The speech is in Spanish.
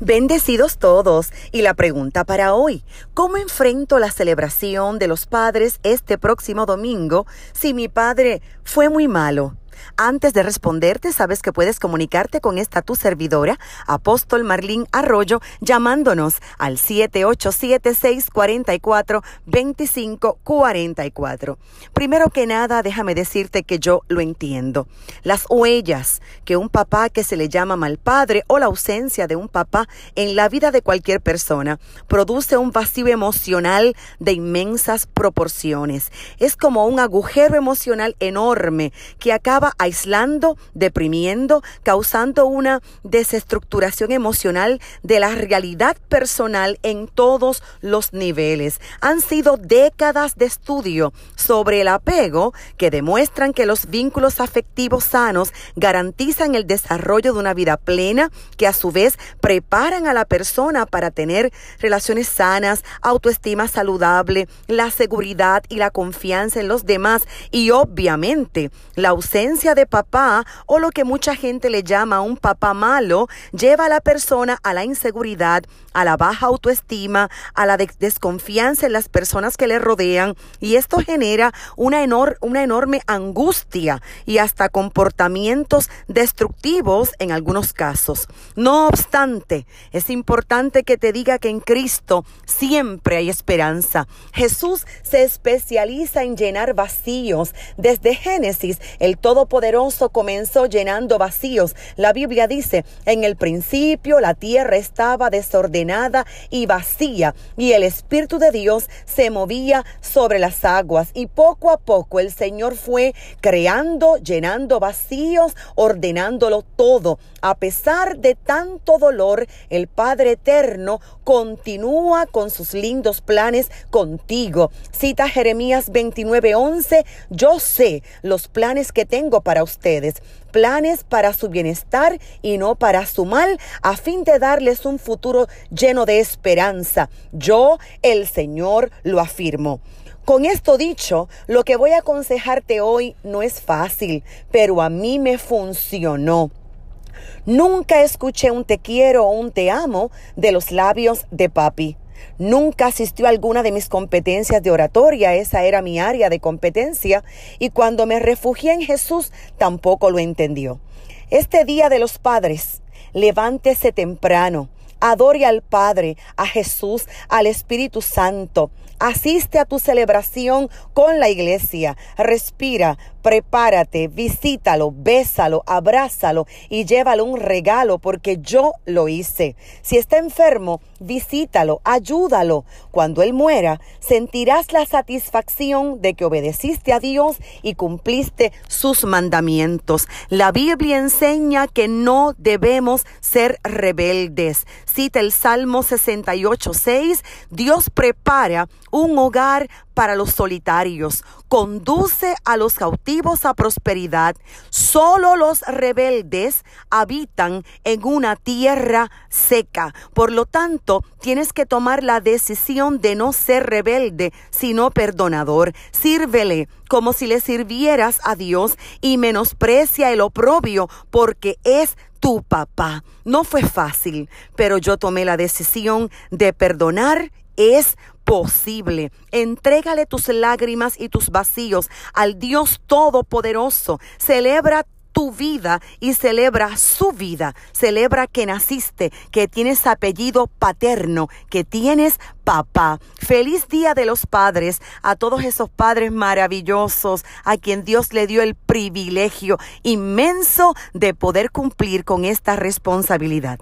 Bendecidos todos. Y la pregunta para hoy, ¿cómo enfrento la celebración de los padres este próximo domingo si mi padre fue muy malo? Antes de responderte, sabes que puedes comunicarte con esta tu servidora, Apóstol Marlín Arroyo, llamándonos al 787-644-2544. Primero que nada, déjame decirte que yo lo entiendo. Las huellas que un papá que se le llama mal padre o la ausencia de un papá en la vida de cualquier persona produce un vacío emocional de inmensas proporciones. Es como un agujero emocional enorme que acaba aislando, deprimiendo, causando una desestructuración emocional de la realidad personal en todos los niveles. Han sido décadas de estudio sobre el apego que demuestran que los vínculos afectivos sanos garantizan el desarrollo de una vida plena, que a su vez preparan a la persona para tener relaciones sanas, autoestima saludable, la seguridad y la confianza en los demás y obviamente la ausencia de papá o lo que mucha gente le llama un papá malo lleva a la persona a la inseguridad, a la baja autoestima, a la desconfianza en las personas que le rodean y esto genera una, una enorme angustia y hasta comportamientos destructivos en algunos casos. No obstante, es importante que te diga que en Cristo siempre hay esperanza. Jesús se especializa en llenar vacíos. Desde Génesis, el Todopoderoso poderoso comenzó llenando vacíos. La Biblia dice, en el principio la tierra estaba desordenada y vacía y el Espíritu de Dios se movía sobre las aguas y poco a poco el Señor fue creando, llenando vacíos, ordenándolo todo. A pesar de tanto dolor, el Padre Eterno continúa con sus lindos planes contigo. Cita Jeremías 29:11, yo sé los planes que tengo para ustedes, planes para su bienestar y no para su mal, a fin de darles un futuro lleno de esperanza. Yo, el Señor, lo afirmo. Con esto dicho, lo que voy a aconsejarte hoy no es fácil, pero a mí me funcionó. Nunca escuché un te quiero o un te amo de los labios de papi. Nunca asistió a alguna de mis competencias de oratoria, esa era mi área de competencia, y cuando me refugié en Jesús tampoco lo entendió. Este día de los padres, levántese temprano, adore al Padre, a Jesús, al Espíritu Santo. Asiste a tu celebración con la iglesia. Respira, prepárate, visítalo, bésalo, abrázalo y llévalo un regalo porque yo lo hice. Si está enfermo, visítalo, ayúdalo. Cuando él muera, sentirás la satisfacción de que obedeciste a Dios y cumpliste sus mandamientos. La Biblia enseña que no debemos ser rebeldes. Cita el Salmo 68, 6. Dios prepara un hogar para los solitarios, conduce a los cautivos a prosperidad. Solo los rebeldes habitan en una tierra seca. Por lo tienes que tomar la decisión de no ser rebelde, sino perdonador. Sírvele como si le sirvieras a Dios y menosprecia el oprobio porque es tu papá. No fue fácil, pero yo tomé la decisión de perdonar. Es posible. Entrégale tus lágrimas y tus vacíos al Dios Todopoderoso. Celebra tu vida y celebra su vida. Celebra que naciste, que tienes apellido paterno, que tienes papá. Feliz Día de los Padres a todos esos padres maravillosos a quien Dios le dio el privilegio inmenso de poder cumplir con esta responsabilidad.